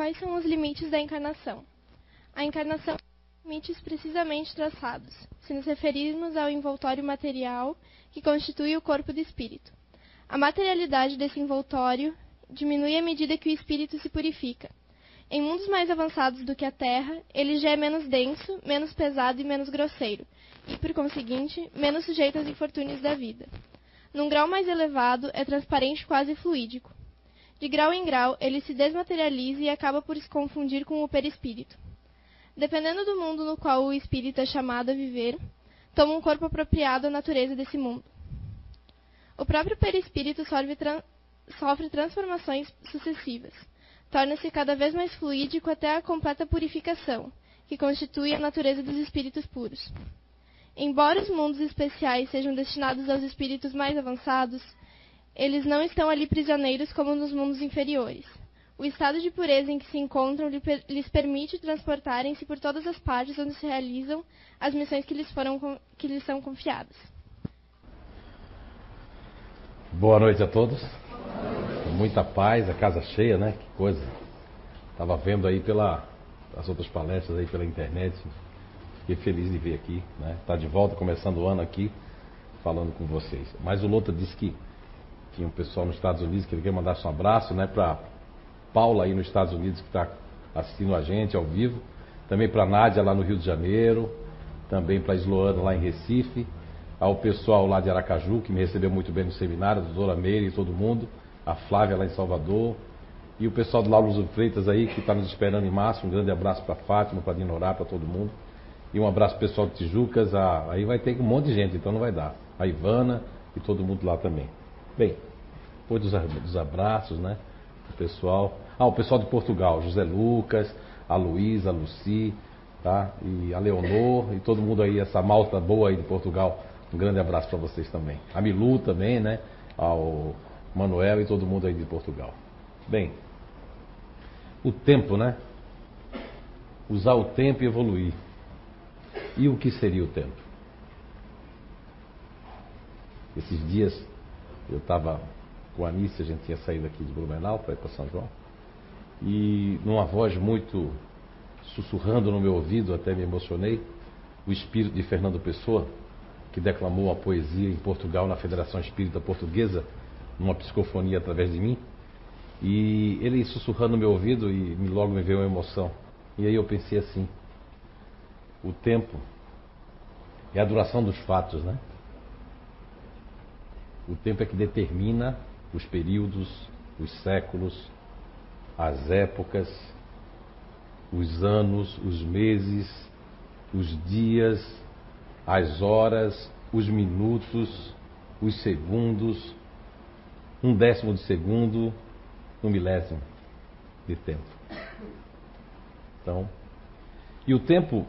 quais são os limites da encarnação? A encarnação tem limites precisamente traçados, se nos referirmos ao envoltório material que constitui o corpo do espírito. A materialidade desse envoltório diminui à medida que o espírito se purifica. Em mundos mais avançados do que a Terra, ele já é menos denso, menos pesado e menos grosseiro, e, por conseguinte, menos sujeito aos infortúnios da vida. Num grau mais elevado, é transparente quase fluídico. De grau em grau, ele se desmaterializa e acaba por se confundir com o perispírito. Dependendo do mundo no qual o espírito é chamado a viver, toma um corpo apropriado à natureza desse mundo. O próprio perispírito sofre, tran sofre transformações sucessivas. Torna-se cada vez mais fluídico até a completa purificação, que constitui a natureza dos espíritos puros. Embora os mundos especiais sejam destinados aos espíritos mais avançados, eles não estão ali prisioneiros como nos mundos inferiores. O estado de pureza em que se encontram lhes permite transportarem-se por todas as partes onde se realizam as missões que lhes, foram, que lhes são confiadas. Boa noite a todos. Muita paz, a casa cheia, né? Que coisa. Estava vendo aí pela as outras palestras aí pela internet. Fiquei feliz de ver aqui, né? Tá de volta, começando o ano aqui, falando com vocês. Mas o Lota disse que tinha um pessoal nos Estados Unidos que ele quer mandar um abraço, né? Para Paula aí nos Estados Unidos que está assistindo a gente ao vivo. Também para Nádia lá no Rio de Janeiro. Também para Sloana lá em Recife. Ao pessoal lá de Aracaju que me recebeu muito bem no seminário, a doutora Meire e todo mundo. A Flávia lá em Salvador. E o pessoal do Laulo Freitas aí que está nos esperando em março. Um grande abraço para Fátima, para Dinorá, para todo mundo. E um abraço pessoal de Tijucas. A... Aí vai ter um monte de gente, então não vai dar. A Ivana e todo mundo lá também. Bem, depois dos, dos abraços, né? O pessoal. Ah, o pessoal de Portugal, José Lucas, a Luísa, a Luci, tá? E a Leonor e todo mundo aí, essa malta boa aí de Portugal. Um grande abraço para vocês também. A Milu também, né? Ao Manuel e todo mundo aí de Portugal. Bem, o tempo, né? Usar o tempo e evoluir. E o que seria o tempo? Esses dias eu estava com a Anícia, a gente tinha saído aqui de Blumenau para ir para São João, e numa voz muito sussurrando no meu ouvido, até me emocionei, o espírito de Fernando Pessoa, que declamou uma poesia em Portugal na Federação Espírita Portuguesa, numa psicofonia através de mim, e ele sussurrando no meu ouvido e logo me veio uma emoção. E aí eu pensei assim: o tempo é a duração dos fatos, né? O tempo é que determina os períodos, os séculos, as épocas, os anos, os meses, os dias, as horas, os minutos, os segundos, um décimo de segundo, um milésimo de tempo. Então, e o tempo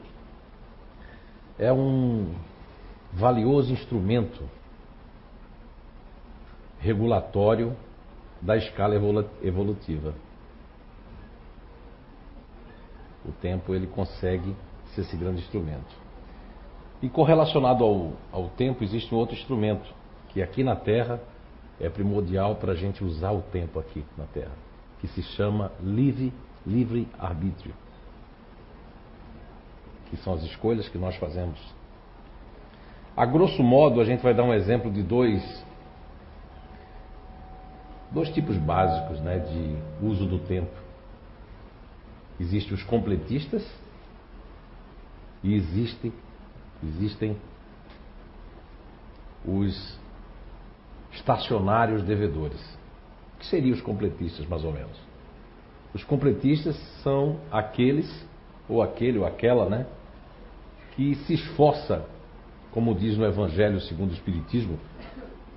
é um valioso instrumento regulatório da escala evolutiva. O tempo ele consegue ser esse grande instrumento. E correlacionado ao, ao tempo existe um outro instrumento que aqui na Terra é primordial para a gente usar o tempo aqui na Terra, que se chama livre, livre arbítrio, que são as escolhas que nós fazemos. A grosso modo, a gente vai dar um exemplo de dois dois tipos básicos né, de uso do tempo. Existem os completistas e existe, existem os estacionários devedores. O que seriam os completistas, mais ou menos? Os completistas são aqueles, ou aquele ou aquela, né, que se esforça, como diz no Evangelho segundo o Espiritismo,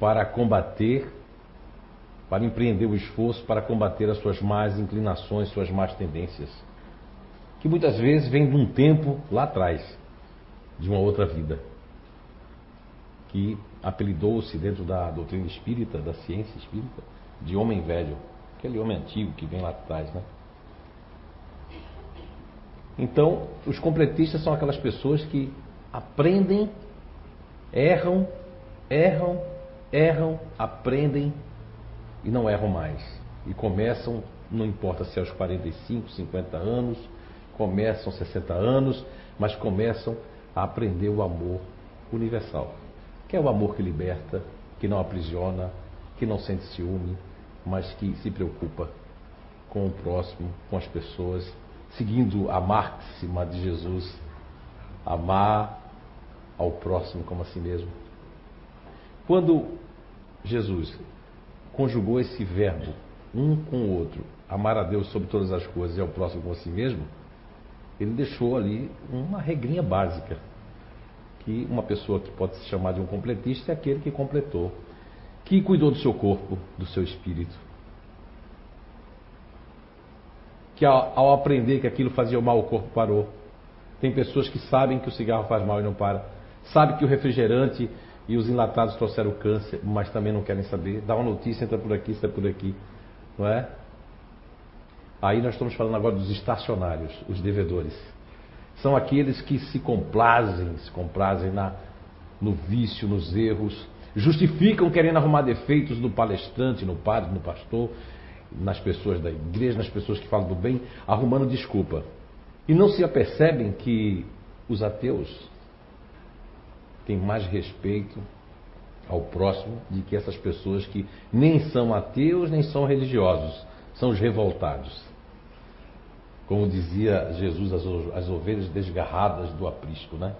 para combater para empreender o esforço para combater as suas más inclinações, suas más tendências, que muitas vezes vêm de um tempo lá atrás, de uma outra vida, que apelidou-se dentro da doutrina espírita, da ciência espírita, de homem velho, aquele homem antigo que vem lá atrás, né? Então, os completistas são aquelas pessoas que aprendem, erram, erram, erram, aprendem e não erram mais. E começam não importa se é aos 45, 50 anos, começam 60 anos, mas começam a aprender o amor universal, que é o amor que liberta, que não aprisiona, que não sente ciúme, mas que se preocupa com o próximo, com as pessoas, seguindo a máxima de Jesus: amar ao próximo como a si mesmo. Quando Jesus conjugou esse verbo, um com o outro, amar a Deus sobre todas as coisas e ao próximo como a si mesmo, ele deixou ali uma regrinha básica. Que uma pessoa que pode se chamar de um completista é aquele que completou, que cuidou do seu corpo, do seu espírito. Que ao, ao aprender que aquilo fazia mal, o corpo parou. Tem pessoas que sabem que o cigarro faz mal e não para. Sabe que o refrigerante e os enlatados trouxeram câncer, mas também não querem saber. Dá uma notícia, entra por aqui, está por aqui. Não é? Aí nós estamos falando agora dos estacionários, os devedores. São aqueles que se complazem, se complazem na, no vício, nos erros, justificam querendo arrumar defeitos no palestrante, no padre, no pastor, nas pessoas da igreja, nas pessoas que falam do bem, arrumando desculpa. E não se apercebem que os ateus têm mais respeito ao próximo do que essas pessoas que nem são ateus nem são religiosos, são os revoltados. Como dizia Jesus, as, as ovelhas desgarradas do aprisco, né?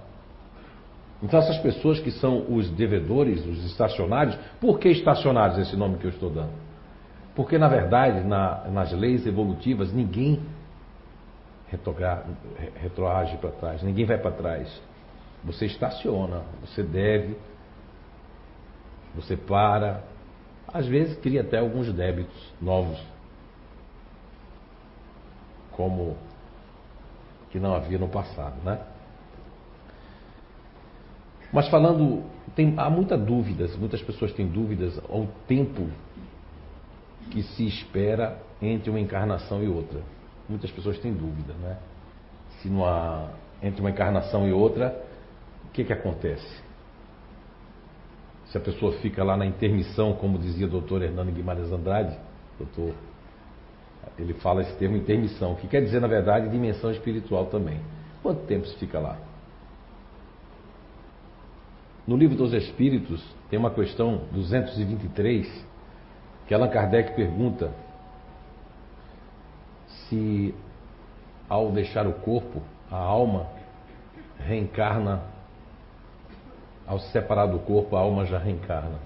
Então essas pessoas que são os devedores, os estacionários, por que estacionários esse nome que eu estou dando? Porque na verdade, na, nas leis evolutivas, ninguém retroage para trás, ninguém vai para trás. Você estaciona, você deve, você para, às vezes cria até alguns débitos novos como que não havia no passado, né? Mas falando, tem, há muitas dúvidas, muitas pessoas têm dúvidas ao tempo que se espera entre uma encarnação e outra. Muitas pessoas têm dúvida, né? Se não há, entre uma encarnação e outra, que, que acontece? Se a pessoa fica lá na intermissão, como dizia o doutor Hernando Guimarães Andrade, doutor ele fala esse termo intermissão, que quer dizer, na verdade, dimensão espiritual também. Quanto tempo se fica lá? No livro dos Espíritos, tem uma questão 223, que Allan Kardec pergunta se, ao deixar o corpo, a alma reencarna, ao se separar do corpo, a alma já reencarna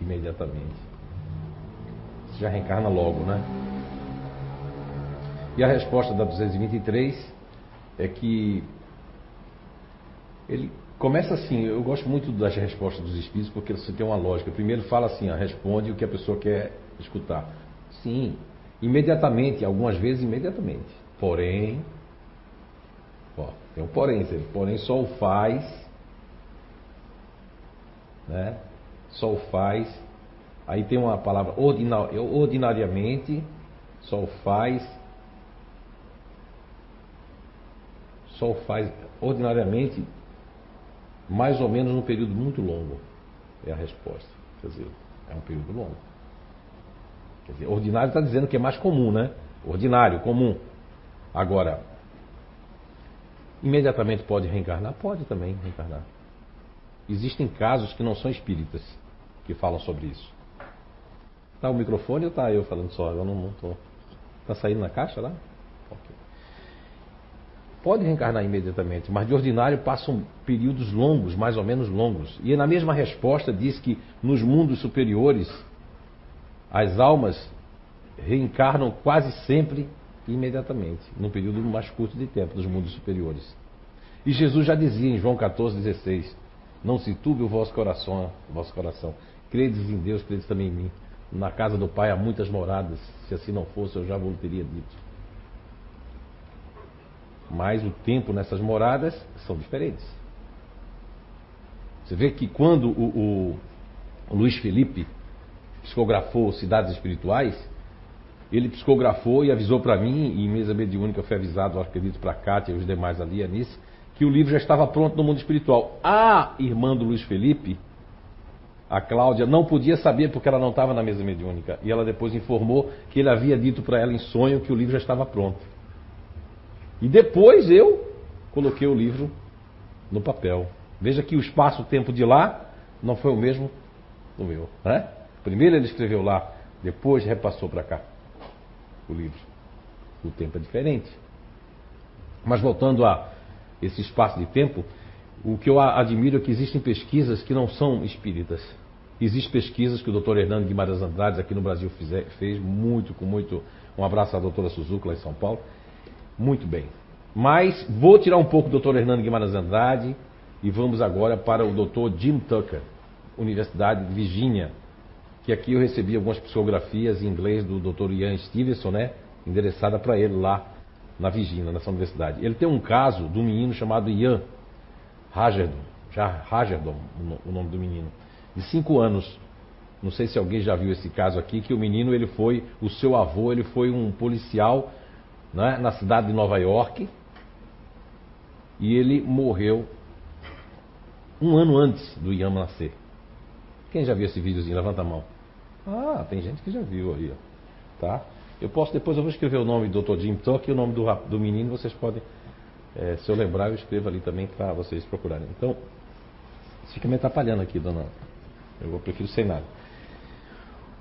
imediatamente. Já reencarna logo, né? E a resposta da 223 é que ele começa assim, eu gosto muito das respostas dos espíritos porque você tem uma lógica. Primeiro fala assim, responde o que a pessoa quer escutar. Sim, imediatamente, algumas vezes imediatamente. Porém, ó, tem um porém, porém só o faz, né? Faz. Aí tem uma palavra ordinariamente, só o faz o faz ordinariamente mais ou menos num período muito longo. É a resposta. Quer dizer, é um período longo. Quer dizer, ordinário está dizendo que é mais comum, né? Ordinário, comum. Agora, imediatamente pode reencarnar? Pode também reencarnar. Existem casos que não são espíritas que falam sobre isso. Tá o microfone ou tá eu falando só? Eu não, estou. Tá saindo na caixa lá? Ok pode reencarnar imediatamente, mas de ordinário passam períodos longos, mais ou menos longos. E na mesma resposta diz que nos mundos superiores as almas reencarnam quase sempre imediatamente, num período mais curto de tempo, nos mundos superiores. E Jesus já dizia em João 14,16: Não se turbe o vosso coração, o vosso coração. Credes em Deus, credes também em mim. Na casa do Pai há muitas moradas. Se assim não fosse, eu já vos teria dito mas o tempo nessas moradas são diferentes. Você vê que quando o, o, Luiz Felipe psicografou Cidades Espirituais, ele psicografou e avisou para mim, e em mesa mediúnica eu fui avisado, acredito, para a Kátia e os demais ali, Anice, que o livro já estava pronto no mundo espiritual. A irmã do Luiz Felipe, a Cláudia não podia saber porque ela não estava na mesa mediúnica. E ela depois informou que ele havia dito para ela em sonho que o livro já estava pronto. E depois eu coloquei o livro no papel. Veja que o espaço-tempo de lá não foi o mesmo do meu. Né? Primeiro ele escreveu lá, depois repassou para cá o livro. O tempo é diferente. Mas voltando a esse espaço de tempo, o que eu admiro é que existem pesquisas que não são espíritas. Existem pesquisas que o Dr. Hernando Guimarães Andrade aqui no Brasil fez muito, com muito. Um abraço à doutora Suzuki lá em São Paulo. Muito bem. Mas vou tirar um pouco do Dr. Hernando Guimarães Andrade e vamos agora para o Dr. Jim Tucker, Universidade de Virgínia, que aqui eu recebi algumas psicografias em inglês do Dr. Ian Stevenson, né? Endereçada para ele lá na Virgínia, nessa universidade. Ele tem um caso de um menino chamado Ian Hagerdon, Hagerdon, o nome do menino, de 5 anos. Não sei se alguém já viu esse caso aqui, que o menino ele foi, o seu avô ele foi um policial né, na cidade de Nova York e ele morreu um ano antes do Ian nascer. Quem já viu esse videozinho? Levanta a mão. Ah, tem gente que já viu aí, ó. Tá? Eu posso, depois eu vou escrever o nome do Dr. Jim Tuck e o nome do, do menino, vocês podem, é, se eu lembrar, eu escrevo ali também para vocês procurarem. Então, fica me atrapalhando aqui, dona. Eu prefiro sem nada.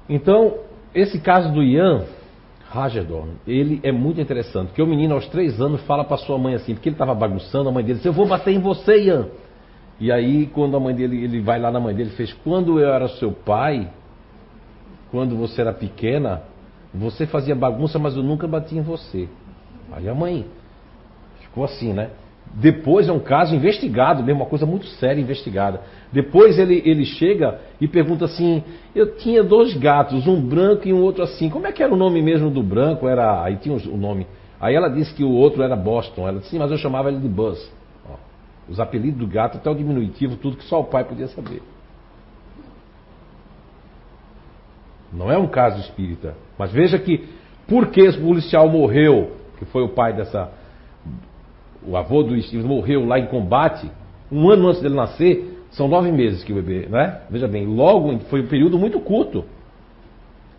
Então, esse caso do Ian Hagedorn, ele é muito interessante, porque o menino aos três anos fala para sua mãe assim, porque ele estava bagunçando, a mãe dele disse, eu vou bater em você, Ian. E aí, quando a mãe dele, ele vai lá na mãe dele fez, quando eu era seu pai, quando você era pequena, você fazia bagunça, mas eu nunca bati em você. Aí a mãe ficou assim, né? Depois é um caso investigado, mesmo uma coisa muito séria investigada. Depois ele, ele chega e pergunta assim: Eu tinha dois gatos, um branco e um outro assim. Como é que era o nome mesmo do branco? Era Aí tinha o nome. Aí ela disse que o outro era Boston. Ela disse: mas eu chamava ele de Buzz. Ó, os apelidos do gato, até o diminutivo, tudo que só o pai podia saber. Não é um caso espírita. Mas veja que, porque esse policial morreu, que foi o pai dessa. O avô do Steve morreu lá em combate, um ano antes dele nascer, são nove meses que o bebê, né? Veja bem, logo foi um período muito curto.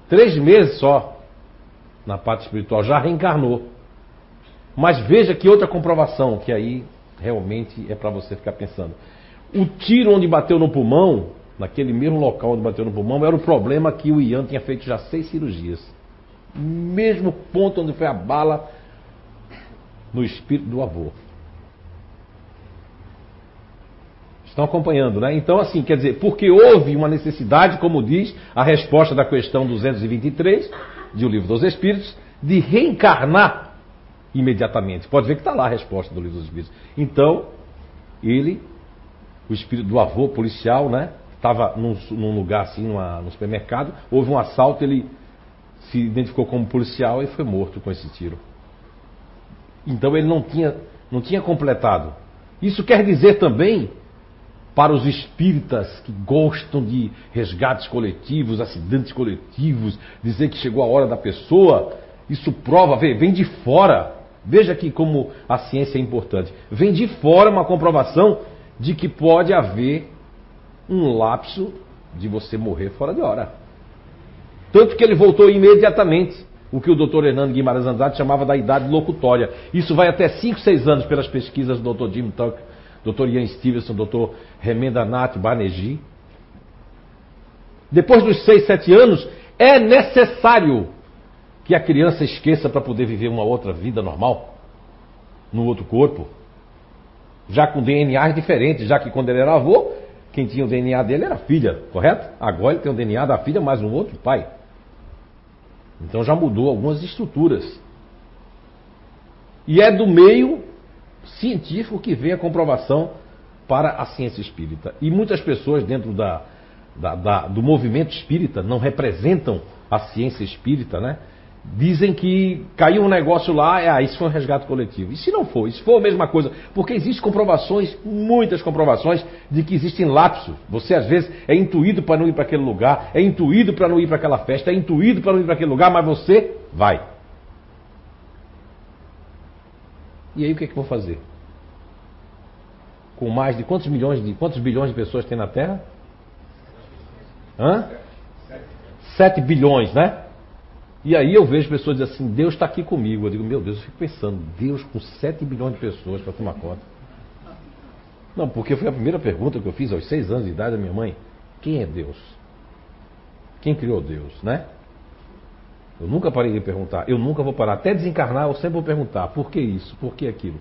Três meses só na parte espiritual, já reencarnou. Mas veja que outra comprovação, que aí realmente é para você ficar pensando. O tiro onde bateu no pulmão naquele mesmo local onde bateu no pulmão, era o problema que o Ian tinha feito já seis cirurgias. Mesmo ponto onde foi a bala no espírito do avô. Estão acompanhando, né? Então, assim, quer dizer, porque houve uma necessidade, como diz a resposta da questão 223 de O Livro dos Espíritos, de reencarnar imediatamente. Pode ver que está lá a resposta do Livro dos Espíritos. Então, ele, o espírito do avô policial, né? Estava num, num, lugar assim, numa, no supermercado, houve um assalto, ele se identificou como policial e foi morto com esse tiro. Então ele não tinha, não tinha completado. Isso quer dizer também, para os espíritas que gostam de resgates coletivos, acidentes coletivos, dizer que chegou a hora da pessoa, isso prova, vem de fora. Veja aqui como a ciência é importante. Vem de fora uma comprovação de que pode haver um lapso de você morrer fora de hora. Tanto que ele voltou imediatamente, o que o Dr. Hernando Guimarães Andrade chamava da idade locutória. Isso vai até 5, 6 anos pelas pesquisas do Dr. Jim Tuck, Dr. Ian Stevenson, Dr. Remendranath Banerjee. Depois dos 6, 7 anos, é necessário que a criança esqueça para poder viver uma outra vida normal, no outro corpo. Já com DNA diferentes, já que quando ele era avô, quem tinha o DNA dele era a filha, correto? Agora ele tem o DNA da filha mais um outro pai. Então já mudou algumas estruturas. E é do meio científico que vem a comprovação para a ciência espírita. E muitas pessoas dentro da, da, da, do movimento espírita não representam a ciência espírita, né? Dizem que caiu um negócio lá, é, ah, isso foi um resgate coletivo. E se não for? Se for a mesma coisa? Porque existem comprovações, muitas comprovações, de que existem lapsos. Você às vezes é intuído para não ir para aquele lugar, é intuído para não ir para aquela festa, é intuído para não ir para aquele lugar, mas você vai. E aí o que é que vou fazer? Com mais de quantos milhões de quantos bilhões de pessoas tem na Terra? Hã? 7 bilhões, né? E aí eu vejo pessoas dizendo assim, Deus está aqui comigo. Eu digo, meu Deus, eu fico pensando, Deus com 7 bilhões de pessoas para tomar conta. Não, porque foi a primeira pergunta que eu fiz aos 6 anos de idade da minha mãe. Quem é Deus? Quem criou Deus, né? Eu nunca parei de perguntar, eu nunca vou parar. Até desencarnar, eu sempre vou perguntar, por que isso? Por que aquilo?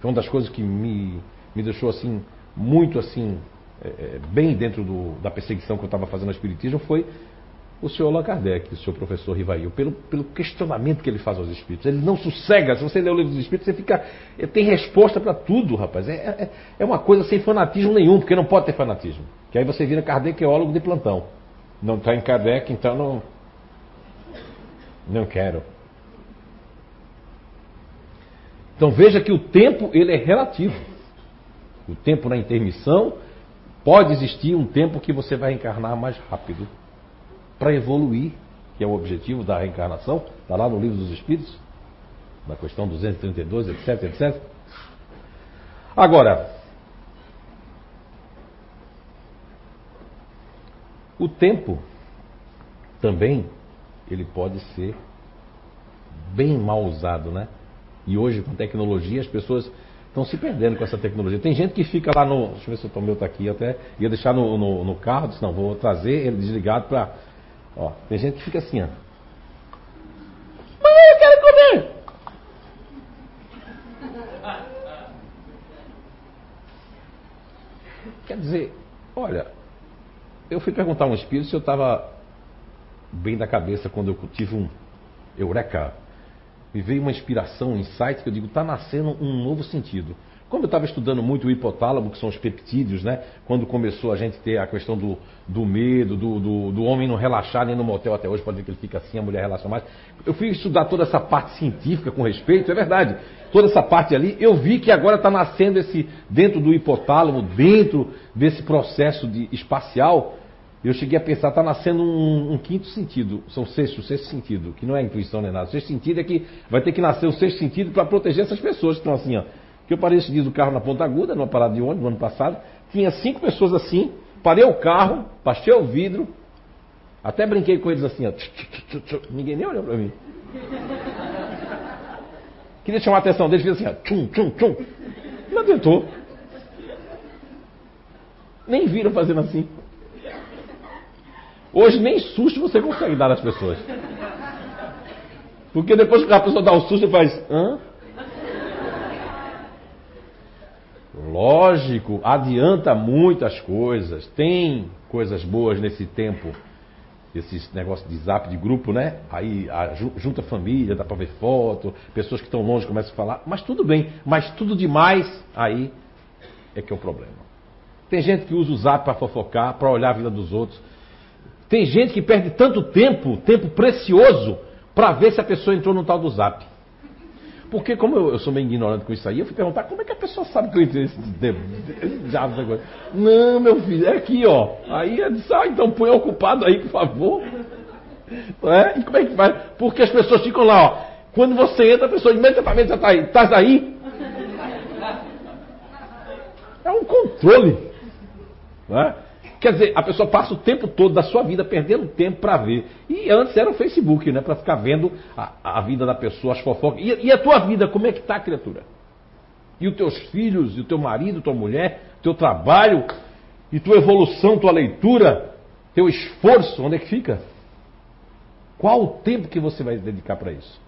Foi uma das coisas que me, me deixou assim, muito assim, é, é bem dentro do, da perseguição que eu estava fazendo ao Espiritismo, foi o senhor Allan Kardec, o senhor professor Rivail, pelo, pelo questionamento que ele faz aos espíritos. Ele não sossega. Se você lê o livro dos espíritos, você fica. Tem resposta para tudo, rapaz. É, é, é, uma coisa sem fanatismo nenhum, porque não pode ter fanatismo. Que aí você vira kardekeólogo de plantão. Não está em Kardec, então não. Não quero. Então veja que o tempo ele é relativo. O tempo na intermissão pode existir um tempo que você vai encarnar mais rápido para evoluir, que é o objetivo da reencarnação, está lá no livro dos Espíritos, na questão 232, etc, etc. Agora, o tempo também ele pode ser bem mal usado, né? E hoje com tecnologia as pessoas estão se perdendo com essa tecnologia. Tem gente que fica lá no. Deixa eu ver se o meu está aqui, até ia deixar no, no, no carro, disse, não, vou trazer ele desligado para Ó, tem gente que fica assim, ó. Mãe, eu quero comer! Quer dizer, olha, eu fui perguntar a um espírito se eu estava bem da cabeça quando eu tive um eureka. Me veio uma inspiração, um insight que eu digo, está nascendo um novo sentido. Como eu estava estudando muito o hipotálamo, que são os peptídeos, né? Quando começou a gente ter a questão do, do medo, do, do, do, homem não relaxar nem no motel até hoje, pode ver que ele fica assim, a mulher relaxa mais. Eu fui estudar toda essa parte científica com respeito, é verdade. Toda essa parte ali, eu vi que agora está nascendo esse, dentro do hipotálamo, dentro desse processo de espacial, eu cheguei a pensar, está nascendo um, um, quinto sentido, são sexto, sexto sentido, que não é intuição nem nada. O sexto sentido é que vai ter que nascer o sexto sentido para proteger essas pessoas que estão assim, ó que eu parei esse dia do carro na Ponta Aguda, numa parada de ônibus, no ano passado. Tinha cinco pessoas assim, parei o carro, baixei o vidro, até brinquei com eles assim, ó. Ninguém nem olhou para mim. Queria chamar a atenção deles, fiz assim, ó. Tchum, tchum, tchum. Não adiantou. Nem viram fazendo assim. Hoje nem susto você consegue dar às pessoas. Porque depois que a pessoa dá o susto, faz. Hã? Lógico, adianta muitas coisas, tem coisas boas nesse tempo, esses negócios de zap de grupo, né? Aí a, junta família, dá para ver foto, pessoas que estão longe começam a falar, mas tudo bem, mas tudo demais, aí é que é o problema. Tem gente que usa o zap para fofocar, para olhar a vida dos outros. Tem gente que perde tanto tempo, tempo precioso, para ver se a pessoa entrou no tal do zap. Porque como eu, eu, sou meio ignorante com isso aí, eu fui perguntar como é que a pessoa sabe que eu entrei nesse diabo. Não, meu filho, é aqui, ó. Aí eu disse, ah, então põe ocupado aí, por favor. É? E como é que faz? Porque as pessoas ficam lá, ó. Quando você entra, a pessoa imediatamente já está aí. Estás aí? É um controle. Não é? Quer dizer, a pessoa passa o tempo todo da sua vida perdendo tempo para ver. E antes era o Facebook, né? Para ficar vendo a, a, vida da pessoa, as fofocas. E, e, a tua vida, como é que tá, criatura? E os teus filhos, e o teu marido, tua mulher, teu trabalho, e tua evolução, tua leitura, teu esforço, onde é que fica? Qual o tempo que você vai dedicar para isso?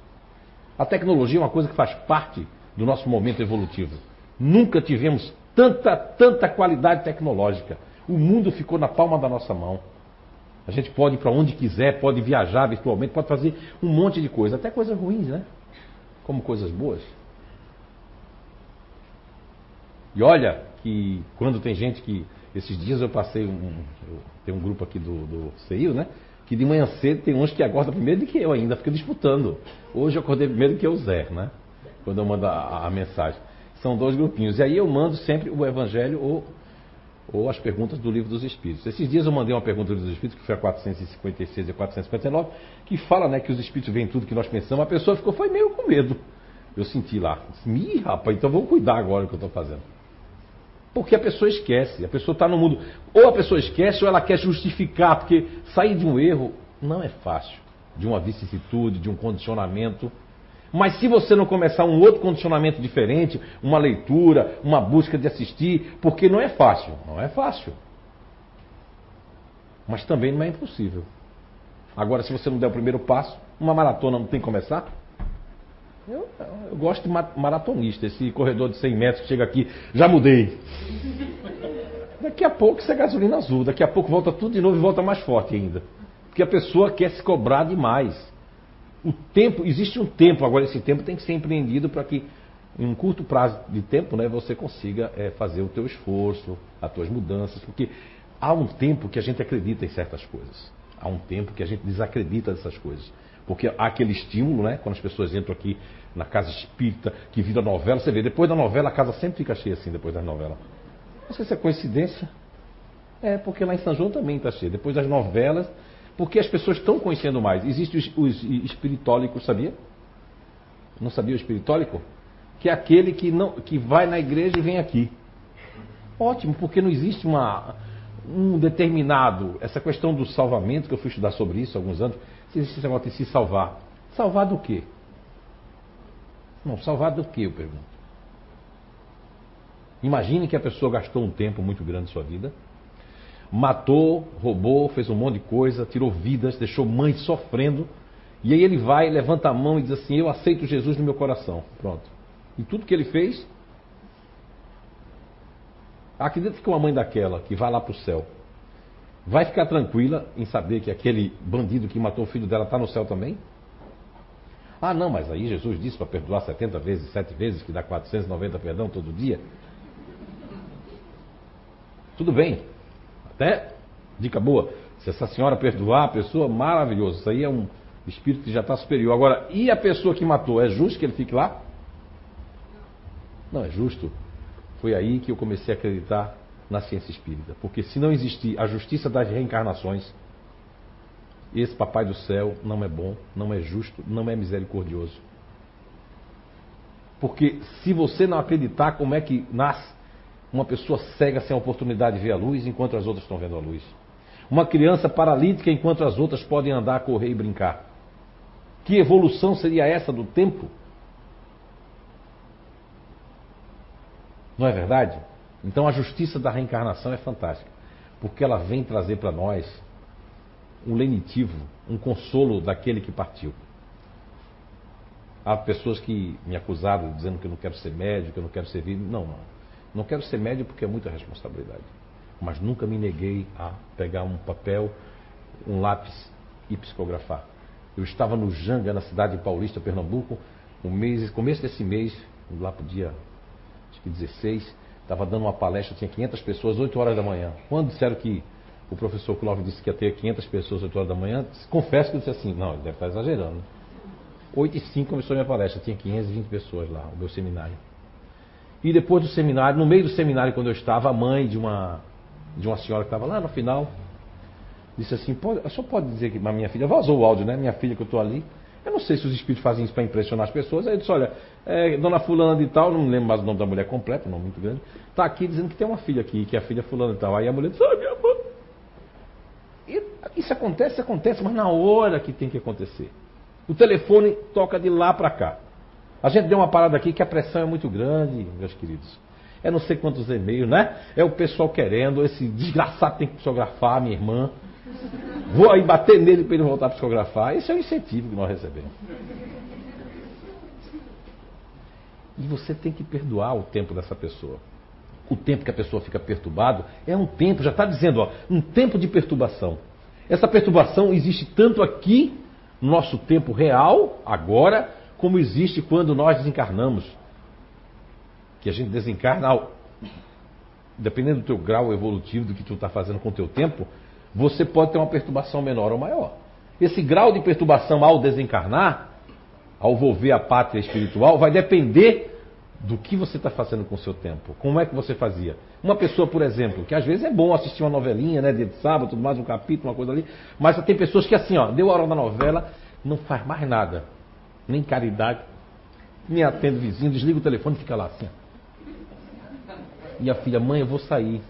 A tecnologia é uma coisa que faz parte do nosso momento evolutivo. Nunca tivemos tanta, tanta qualidade tecnológica. O mundo ficou na palma da nossa mão. A gente pode ir para onde quiser, pode viajar virtualmente, pode fazer um monte de coisa, até coisas ruins, né? Como coisas boas. E olha que quando tem gente que. Esses dias eu passei um. Tem um grupo aqui do, do CEIU, né? Que de manhã cedo tem uns que acordam primeiro do que eu ainda, fica disputando. Hoje eu acordei primeiro do que o Zé, né? Quando eu mando a, a mensagem. São dois grupinhos. E aí eu mando sempre o Evangelho ou ou as perguntas do Livro dos Espíritos. Esses dias eu mandei uma pergunta do Livro dos Espíritos, que foi a 456 e 459, que fala né, que os Espíritos veem tudo que nós pensamos. A pessoa ficou, foi meio com medo. Eu senti lá. Ih, rapaz, então vamos cuidar agora do que eu estou fazendo. Porque a pessoa esquece, a pessoa está no mundo. Ou a pessoa esquece ou ela quer justificar, porque sair de um erro não é fácil. De uma vicissitude, de um condicionamento. Mas se você não começar um outro condicionamento diferente, uma leitura, uma busca de assistir, porque não é fácil, não é fácil. Mas também não é impossível. Agora, se você não der o primeiro passo, uma maratona não tem que começar? Eu, eu gosto de maratonista, esse corredor de 100 metros que chega aqui, já mudei. Daqui a pouco isso é gasolina azul, daqui a pouco volta tudo de novo e volta mais forte ainda. Porque a pessoa quer se cobrar demais. O tempo, existe um tempo, agora esse tempo tem que ser empreendido para que em um curto prazo de tempo né, você consiga é, fazer o teu esforço, as tuas mudanças, porque há um tempo que a gente acredita em certas coisas. Há um tempo que a gente desacredita dessas coisas. Porque há aquele estímulo, né? Quando as pessoas entram aqui na casa espírita, que vira novela, você vê, depois da novela a casa sempre fica cheia assim, depois da novela. Não sei se é coincidência. É, porque lá em São João também está cheio. Depois das novelas, porque as pessoas estão conhecendo mais. Existem os, os espiritólicos, sabia? Não sabia o espiritólico? Que é aquele que, não, que vai na igreja e vem aqui. Ótimo, porque não existe uma, um determinado. Essa questão do salvamento, que eu fui estudar sobre isso há alguns anos, se existe esse negócio de se salvar. Salvar do quê? Não, salvar do quê, eu pergunto. Imagine que a pessoa gastou um tempo muito grande de sua vida matou, roubou, fez um monte de coisa, tirou vidas, deixou mães sofrendo. E aí ele vai, levanta a mão e diz assim: Eu aceito Jesus no meu coração. Pronto. E tudo que ele fez. Acredita que uma mãe daquela que vai lá para o céu vai ficar tranquila em saber que aquele bandido que matou o filho dela está no céu também? Ah, não, mas aí Jesus disse para perdoar 70 vezes, 7 vezes, que dá 490 perdão todo dia. Tudo bem, até, dica boa, se essa senhora perdoar a pessoa, maravilhoso. Isso aí é um espírito que já está superior. Agora, e a pessoa que matou? É justo que ele fique lá? Não é justo. Foi aí que eu comecei a acreditar na ciência espírita. Porque se não existir a justiça das reencarnações, esse papai do céu não é bom, não é justo, não é misericordioso. Porque se você não acreditar como é que nasce uma pessoa cega sem a oportunidade de ver a luz enquanto as outras estão vendo a luz. Uma criança paralítica enquanto as outras podem andar, correr e brincar. Que evolução seria essa do tempo? Não é verdade? Então a justiça da reencarnação é fantástica, porque ela vem trazer para nós um lenitivo, um consolo daquele que partiu. Há pessoas que me acusaram dizendo que eu não quero ser médico, que eu não quero ser vivo. Não, não. Não quero ser médio porque é muita responsabilidade. Mas nunca me neguei a pegar um papel, um lápis e psicografar. Eu estava no Janga, na cidade de Paulista, Pernambuco, um mês, começo desse mês, lá para o dia acho que 16, estava dando uma palestra, tinha 500 pessoas, 8 horas da manhã. Quando disseram que o professor Clóvis disse que ia ter 500 pessoas 8 horas da manhã, confesso que eu disse assim, não, ele deve estar exagerando. 8 e 5 começou a minha palestra, tinha 520 pessoas lá, o meu seminário. E depois do seminário, no meio do seminário, quando eu estava, a mãe de uma, de uma senhora que estava lá no final, disse assim: pode, só pode dizer que a minha filha, vazou o áudio, né? Minha filha que eu estou ali. Eu não sei se os espíritos fazem isso para impressionar as pessoas. Aí eu disse: olha, é, dona Fulana de Tal, não lembro mais o nome da mulher completo, um nome muito grande, está aqui dizendo que tem uma filha aqui, que é a filha Fulana de Tal. Aí a mulher disse: ah, minha mãe. E isso acontece, acontece, mas na hora que tem que acontecer. O telefone toca de lá para cá. A gente deu uma parada aqui que a pressão é muito grande, meus queridos. É não sei quantos e-mails, né? É o pessoal querendo, esse desgraçado tem que psicografar, minha irmã. Vou aí bater nele para ele voltar a psicografar. Esse é o incentivo que nós recebemos. E você tem que perdoar o tempo dessa pessoa. O tempo que a pessoa fica perturbado é um tempo, já está dizendo, ó, um tempo de perturbação. Essa perturbação existe tanto aqui, no nosso tempo real, agora, como existe quando nós desencarnamos. Que a gente desencarna, dependendo do teu grau evolutivo, do que tu está fazendo com o teu tempo, você pode ter uma perturbação menor ou maior. Esse grau de perturbação ao desencarnar, ao volver a pátria espiritual, vai depender do que você está fazendo com o seu tempo. Como é que você fazia? Uma pessoa, por exemplo, que às vezes é bom assistir uma novelinha, né, dia de sábado, tudo mais, um capítulo, uma coisa ali, mas tem pessoas que assim, ó, deu a hora da novela, não faz mais nada nem caridade, nem atende vizinho, desliga o telefone e fica lá assim. E a filha, mãe, eu vou sair.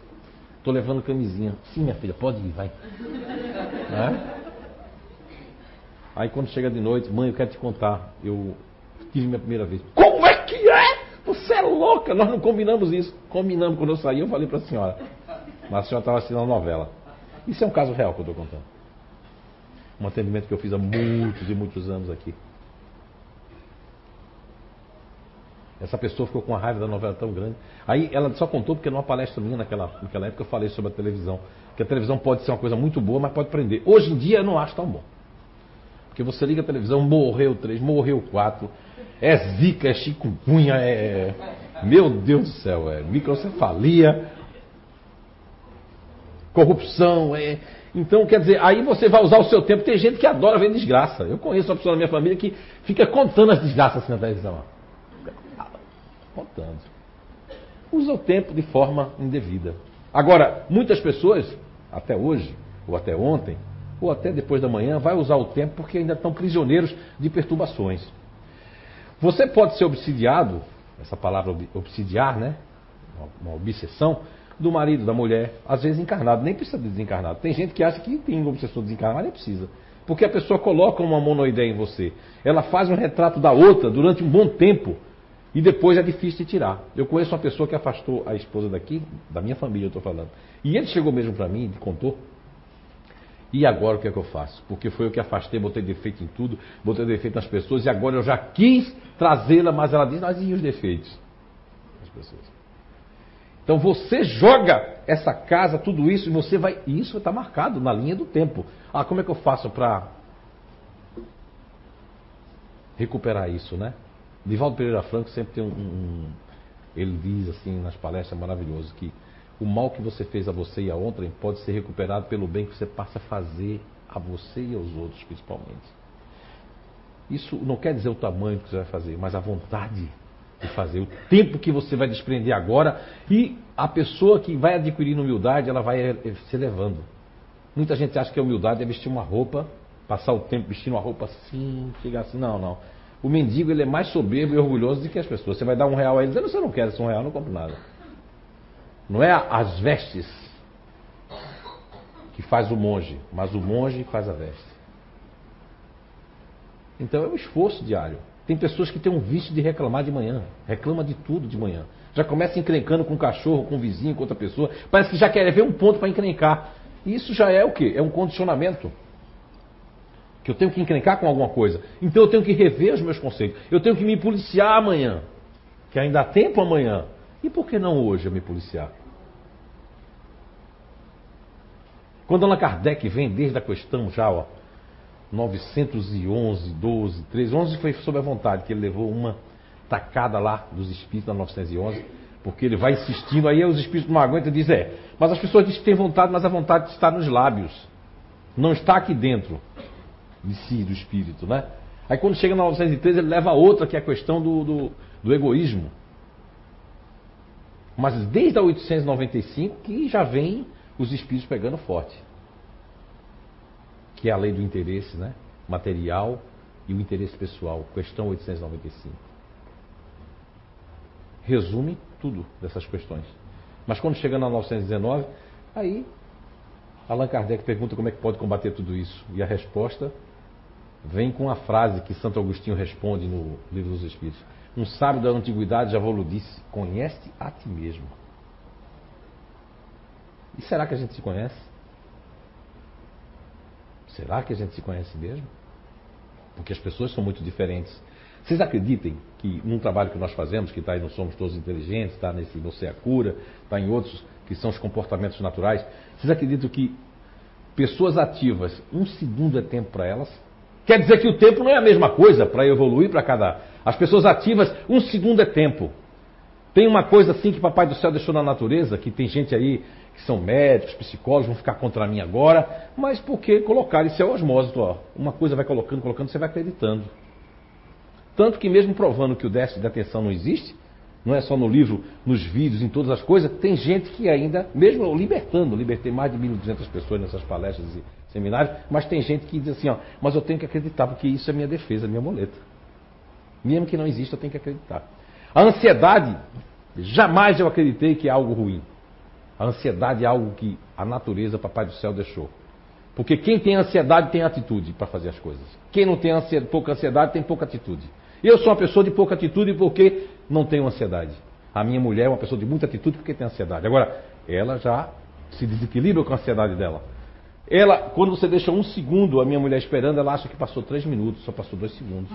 Estou levando camisinha. Sim, minha filha, pode ir, vai. Né? Aí quando chega de noite, mãe, eu quero te contar. Eu tive minha primeira vez. Como é que é? Você é louca! Nós não combinamos isso. Combinamos quando eu saí, eu falei para a senhora. Mas a senhora estava assistindo a novela. Isso é um caso real que eu estou contando. Um atendimento que eu fiz há muitos e muitos anos aqui. Essa pessoa ficou com a raiva da novela tão grande. Aí ela só contou porque numa palestra minha naquela, naquela época eu falei sobre a televisão. Que a televisão pode ser uma coisa muito boa, mas pode prender. Hoje em dia eu não acho tão bom. Porque você liga a televisão, morreu três, morreu quatro. É zika, é chikungunya, é. Meu Deus do céu, é microcefalia, corrupção, é. Então, quer dizer, aí você vai usar o seu tempo. Tem gente que adora ver desgraça. Eu conheço uma pessoa na minha família que fica contando as desgraças assim na televisão. Contando. Usa o tempo de forma indevida. Agora, muitas pessoas, até hoje, ou até ontem, ou até depois da manhã, vai usar o tempo porque ainda estão prisioneiros de perturbações. Você pode ser obsidiado, essa palavra obsidiar, né? Uma obsessão, do marido, da mulher, às vezes encarnado, nem precisa de desencarnado. Tem gente que acha que tem uma obsessão desencarnado, nem precisa. Porque a pessoa coloca uma monoideia em você. Ela faz um retrato da outra durante um bom tempo. E depois é difícil de tirar. Eu conheço uma pessoa que afastou a esposa daqui, da minha família eu estou falando. E ele chegou mesmo para mim e contou. E agora o que é que eu faço? Porque foi eu que afastei, botei defeito em tudo, botei defeito nas pessoas e agora eu já quis trazê-la, mas ela diz, mas e os defeitos? As pessoas. Então você joga essa casa, tudo isso, e você vai. E isso está marcado na linha do tempo. Ah, como é que eu faço para recuperar isso, né? Divaldo Pereira Franco sempre tem um, um, Ele diz assim nas palestras maravilhoso que o mal que você fez a você e a outra pode ser recuperado pelo bem que você passa a fazer a você e aos outros, principalmente. Isso não quer dizer o tamanho que você vai fazer, mas a vontade de fazer, o tempo que você vai desprender agora e a pessoa que vai adquirindo humildade, ela vai eh, se elevando. Muita gente acha que a humildade é vestir uma roupa, passar o tempo vestindo uma roupa assim, chegar assim. Não, não. O mendigo ele é mais soberbo e orgulhoso do que as pessoas. Você vai dar um real a ele, dizendo, você não quer esse um real, não compro nada. Não é as vestes que faz o monge, mas o monge faz a veste. Então é um esforço diário. Tem pessoas que têm um vício de reclamar de manhã. Reclama de tudo de manhã. Já começa encrencando com o cachorro, com o vizinho, com outra pessoa. Parece que já quer ver um ponto para encrencar. E isso já é o quê? É um condicionamento. Que eu tenho que encrencar com alguma coisa. Então eu tenho que rever os meus conceitos. Eu tenho que me policiar amanhã. Que ainda há tempo amanhã. E por que não hoje eu me policiar? Quando Allan Kardec vem desde a questão já, ó, 911, 12, 13. 11 foi sob a vontade, que ele levou uma tacada lá dos espíritos na 911, porque ele vai insistindo, aí os espíritos não aguentam e dizem, é, mas as pessoas dizem que têm vontade, mas a vontade está nos lábios, não está aqui dentro de si, do espírito, né? Aí quando chega na 913, ele leva a outra, que é a questão do, do, do egoísmo. Mas desde a 895 que já vem os espíritos pegando forte que é a lei do interesse né? material e o interesse pessoal, questão 895. Resume tudo dessas questões. Mas quando chega na 919, aí Allan Kardec pergunta como é que pode combater tudo isso. E a resposta vem com a frase que Santo Agostinho responde no Livro dos Espíritos. Um sábio da antiguidade já vos disse: conhece a ti mesmo. E será que a gente se conhece? Será que a gente se conhece mesmo? Porque as pessoas são muito diferentes. Vocês acreditem que num trabalho que nós fazemos, que está aí no Somos Todos Inteligentes, está nesse Você é a Cura, está em outros que são os comportamentos naturais, vocês acreditam que pessoas ativas, um segundo é tempo para elas? Quer dizer que o tempo não é a mesma coisa para evoluir para cada. As pessoas ativas, um segundo é tempo. Tem uma coisa assim que Papai do Céu deixou na natureza, que tem gente aí que são médicos, psicólogos, vão ficar contra mim agora, mas porque colocar isso é osmose, ó. Uma coisa vai colocando, colocando, você vai acreditando. Tanto que mesmo provando que o déficit de atenção não existe, não é só no livro, nos vídeos, em todas as coisas, tem gente que ainda, mesmo libertando, libertei mais de 1.200 pessoas nessas palestras e seminários, mas tem gente que diz assim, ó, mas eu tenho que acreditar, porque isso é minha defesa, minha moleta. Mesmo que não exista, eu tenho que acreditar. A ansiedade Jamais eu acreditei que é algo ruim. A ansiedade é algo que a natureza, Papai do Céu, deixou. Porque quem tem ansiedade tem atitude para fazer as coisas. Quem não tem ansiedade, pouca ansiedade tem pouca atitude. Eu sou uma pessoa de pouca atitude porque não tenho ansiedade. A minha mulher é uma pessoa de muita atitude porque tem ansiedade. Agora, ela já se desequilibra com a ansiedade dela. Ela, quando você deixa um segundo a minha mulher esperando, ela acha que passou três minutos, só passou dois segundos.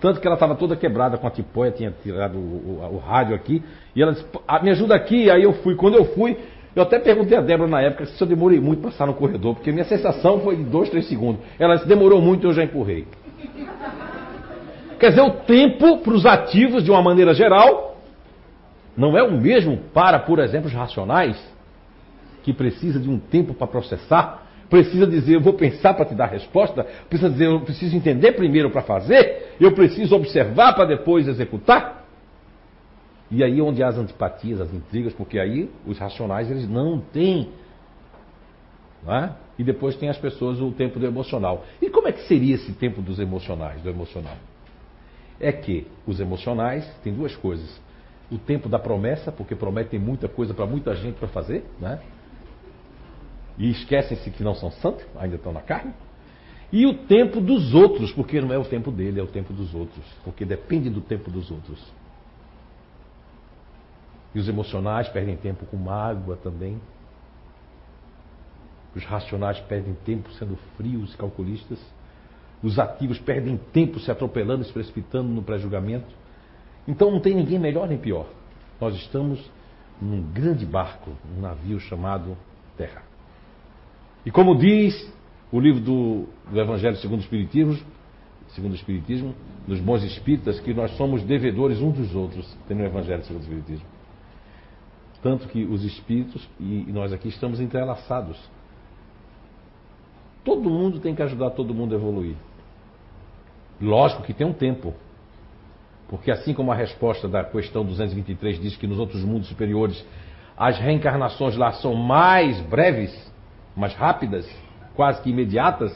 Tanto que ela estava toda quebrada com a tipóia, tinha tirado o, o, o, rádio aqui. E ela disse, ah, me ajuda aqui. Aí eu fui. Quando eu fui, eu até perguntei a Débora na época se eu demorei muito para passar no corredor, porque minha sensação foi de dois, três segundos. Ela disse, demorou muito, eu já empurrei. Quer dizer, o tempo para os ativos, de uma maneira geral, não é o mesmo para, por exemplo, os racionais, que precisa de um tempo para processar, precisa dizer, eu vou pensar para te dar resposta, precisa dizer, eu preciso entender primeiro para fazer, eu preciso observar para depois executar. E aí onde há as antipatias, as intrigas, porque aí os racionais eles não têm. Não é? E depois tem as pessoas o tempo do emocional. E como é que seria esse tempo dos emocionais, do emocional? É que os emocionais têm duas coisas. O tempo da promessa, porque prometem muita coisa para muita gente para fazer, né? E esquecem-se que não são santos, ainda estão na carne. E o tempo dos outros, porque não é o tempo dele, é o tempo dos outros. Porque depende do tempo dos outros. E os emocionais perdem tempo com mágoa também. Os racionais perdem tempo sendo frios e calculistas. Os ativos perdem tempo se atropelando, se precipitando no pré-julgamento. Então não tem ninguém melhor nem pior. Nós estamos num grande barco, um navio chamado Terra. E como diz o livro do, do Evangelho segundo o Espiritismo, segundo o Espiritismo, dos bons espíritas, que nós somos devedores uns dos outros, tem no Evangelho segundo o Espiritismo. Tanto que os espíritos e nós aqui estamos entrelaçados. Todo mundo tem que ajudar todo mundo a evoluir. Lógico que tem um tempo. Porque assim como a resposta da questão 223 diz que nos outros mundos superiores as reencarnações lá são mais breves, mais rápidas, quase que imediatas,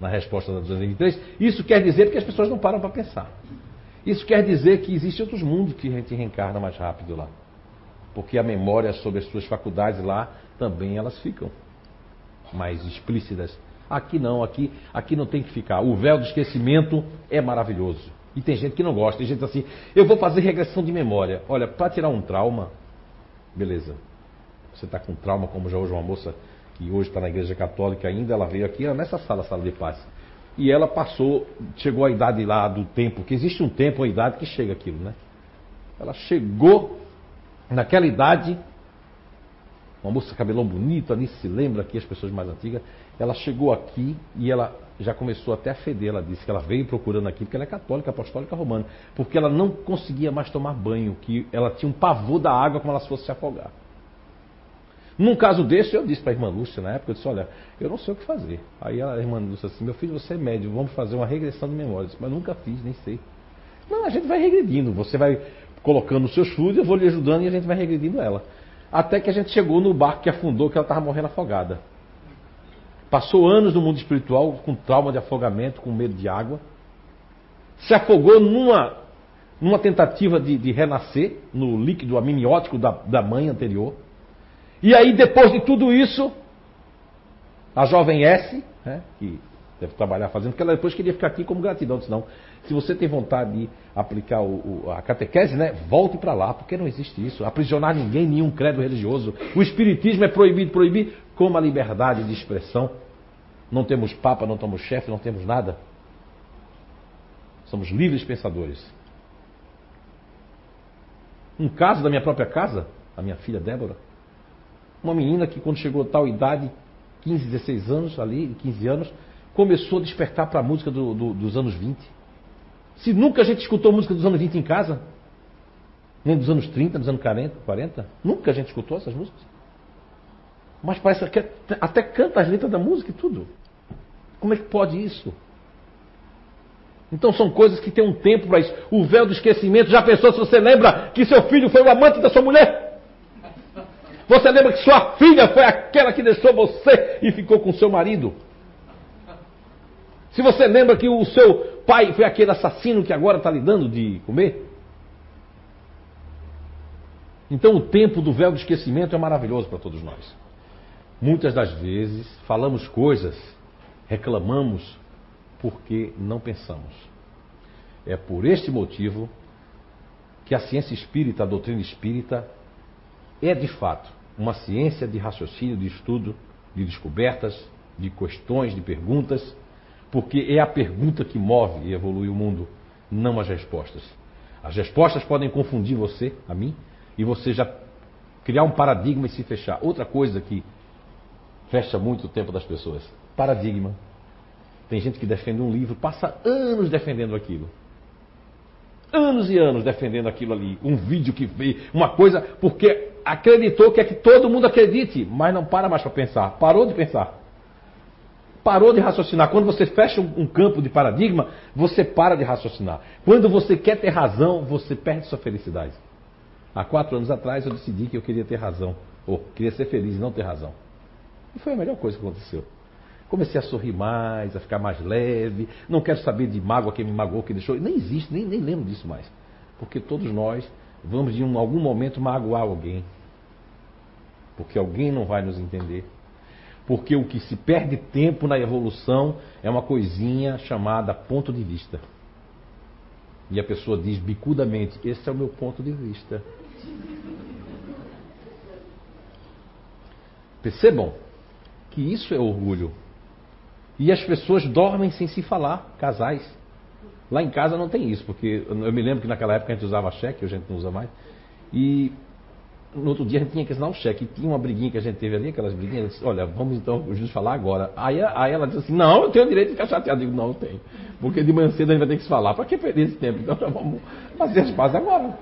na resposta da 223, isso quer dizer que as pessoas não param para pensar. Isso quer dizer que existem outros mundos que a gente reencarna mais rápido lá porque a memória sobre as suas faculdades lá também elas ficam mais explícitas. Aqui não, aqui, aqui não tem que ficar. O véu do esquecimento é maravilhoso. E tem gente que não gosta, tem gente assim, eu vou fazer regressão de memória. Olha, para tirar um trauma, beleza. Você está com trauma, como já hoje uma moça que hoje está na igreja católica ainda, ela veio aqui nessa sala, sala de paz. E ela passou, chegou à idade lá do tempo, que existe um tempo, uma idade que chega aquilo, né? Ela chegou Naquela idade, uma moça cabelão bonito, nem se lembra aqui as pessoas mais antigas, ela chegou aqui e ela já começou até a feder. Ela disse que ela veio procurando aqui porque ela é católica, apostólica romana, porque ela não conseguia mais tomar banho, que ela tinha um pavor da água como ela se fosse se afogar. Num caso desse, eu disse para a irmã Lúcia na época, eu disse, olha, eu não sei o que fazer. Aí a irmã Lúcia disse meu filho, você é médio, vamos fazer uma regressão de memória. Eu disse, mas nunca fiz, nem sei. Não, a gente vai regredindo, você vai colocando os seus fluidos, eu vou lhe ajudando e a gente vai regredindo ela. Até que a gente chegou no barco que afundou, que ela estava morrendo afogada. Passou anos no mundo espiritual com trauma de afogamento, com medo de água. Se afogou numa, numa tentativa de, de renascer no líquido amniótico da, da mãe anterior. E aí, depois de tudo isso, a jovem S, né, que deve trabalhar fazendo, porque ela depois queria ficar aqui como gratidão. Disse, não, se você tem vontade de aplicar o, o, a catequese, né, volte para lá, porque não existe isso. Aprisionar ninguém, nenhum credo religioso. O espiritismo é proibido, proibir, como a liberdade de expressão. Não temos papa, não temos chefe, não temos nada. Somos livres pensadores. Um caso da minha própria casa, a minha filha Débora, uma menina que quando chegou a tal idade, 15, 16 anos ali, 15 anos, começou a despertar para a música do, do, dos anos 20. Se nunca a gente escutou música dos anos 20 em casa, nem dos anos 30, dos anos 40, 40, nunca a gente escutou essas músicas. Mas parece que até canta as letras da música e tudo. Como é que pode isso? Então são coisas que tem um tempo para isso. O véu do esquecimento, já pensou se você lembra que seu filho foi o amante da sua mulher? Você lembra que sua filha foi aquela que deixou você e ficou com seu marido? Se você lembra que o seu pai foi aquele assassino que agora está lhe dando de comer? Então o tempo do véu do esquecimento é maravilhoso para todos nós. Muitas das vezes falamos coisas, reclamamos porque não pensamos. É por este motivo que a ciência espírita, a doutrina espírita, é de fato uma ciência de raciocínio, de estudo, de descobertas, de questões, de perguntas, porque é a pergunta que move e evolui o mundo, não as respostas. As respostas podem confundir você, a mim, e você já criar um paradigma e se fechar. Outra coisa que fecha muito o tempo das pessoas: paradigma. Tem gente que defende um livro, passa anos defendendo aquilo. Anos e anos defendendo aquilo ali. Um vídeo que vê, uma coisa, porque acreditou que é que todo mundo acredite, mas não para mais para pensar. Parou de pensar. Parou de raciocinar. Quando você fecha um campo de paradigma, você para de raciocinar. Quando você quer ter razão, você perde sua felicidade. Há quatro anos atrás eu decidi que eu queria ter razão. Ou queria ser feliz e não ter razão. E foi a melhor coisa que aconteceu. Comecei a sorrir mais, a ficar mais leve. Não quero saber de mágoa, quem me magoou, quem deixou. Nem existe, nem, nem lembro disso mais. Porque todos nós vamos em um, algum momento magoar alguém. Porque alguém não vai nos entender. Porque o que se perde tempo na evolução é uma coisinha chamada ponto de vista. E a pessoa diz bicudamente: Esse é o meu ponto de vista. Percebam que isso é orgulho. E as pessoas dormem sem se falar, casais. Lá em casa não tem isso, porque eu me lembro que naquela época a gente usava cheque, hoje a gente não usa mais. E no outro dia a gente tinha que assinar um cheque. E tinha uma briguinha que a gente teve ali, aquelas briguinhas. Disse, olha, vamos então o juiz falar agora. Aí, aí ela disse assim: não, eu tenho o direito de ficar chateado. Eu digo: não, eu tenho. Porque de manhã cedo a gente vai ter que se falar. Para que perder esse tempo? Então vamos fazer as pazes agora.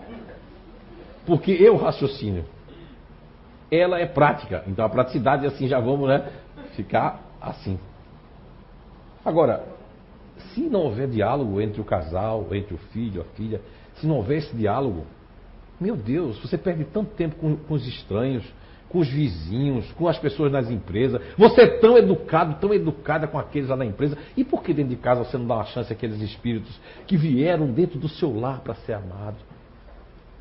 Porque eu raciocínio. Ela é prática. Então a praticidade, assim, já vamos né, ficar assim. Agora, se não houver diálogo entre o casal, entre o filho, a filha, se não houver esse diálogo, meu Deus, você perde tanto tempo com, com os estranhos, com os vizinhos, com as pessoas nas empresas. Você é tão educado, tão educada com aqueles lá na empresa. E por que dentro de casa você não dá uma chance àqueles espíritos que vieram dentro do seu lar para ser amado,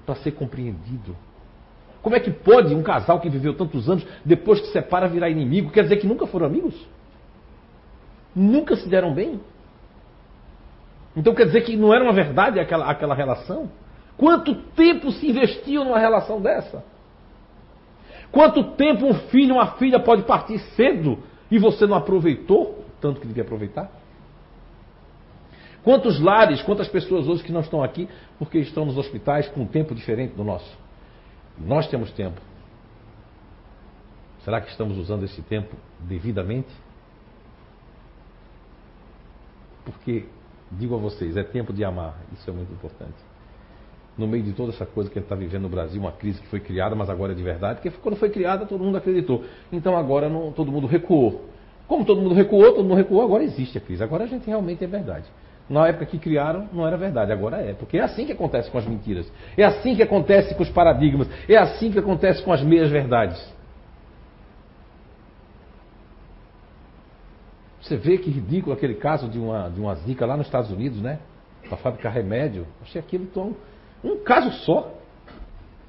para ser compreendido? Como é que pode um casal que viveu tantos anos, depois que separa, virar inimigo? Quer dizer que nunca foram amigos? Nunca se deram bem? Então quer dizer que não era uma verdade aquela, aquela relação? Quanto tempo se investiu numa relação dessa? Quanto tempo um filho, uma filha pode partir cedo e você não aproveitou tanto que devia aproveitar? Quantos lares, quantas pessoas hoje que não estão aqui porque estão nos hospitais com um tempo diferente do nosso? Nós temos tempo. Será que estamos usando esse tempo devidamente? Porque, digo a vocês, é tempo de amar. Isso é muito importante. No meio de toda essa coisa que a gente está vivendo no Brasil, uma crise que foi criada, mas agora é de verdade, porque quando foi criada todo mundo acreditou. Então agora não, todo mundo recuou. Como todo mundo recuou, todo mundo recuou, agora existe a crise. Agora a gente realmente é verdade. Na época que criaram, não era verdade, agora é. Porque é assim que acontece com as mentiras. É assim que acontece com os paradigmas. É assim que acontece com as meias verdades. Você vê que ridículo aquele caso de uma, de uma zika lá nos Estados Unidos, né? Para fabricar remédio. Achei aquilo tão. Um caso só.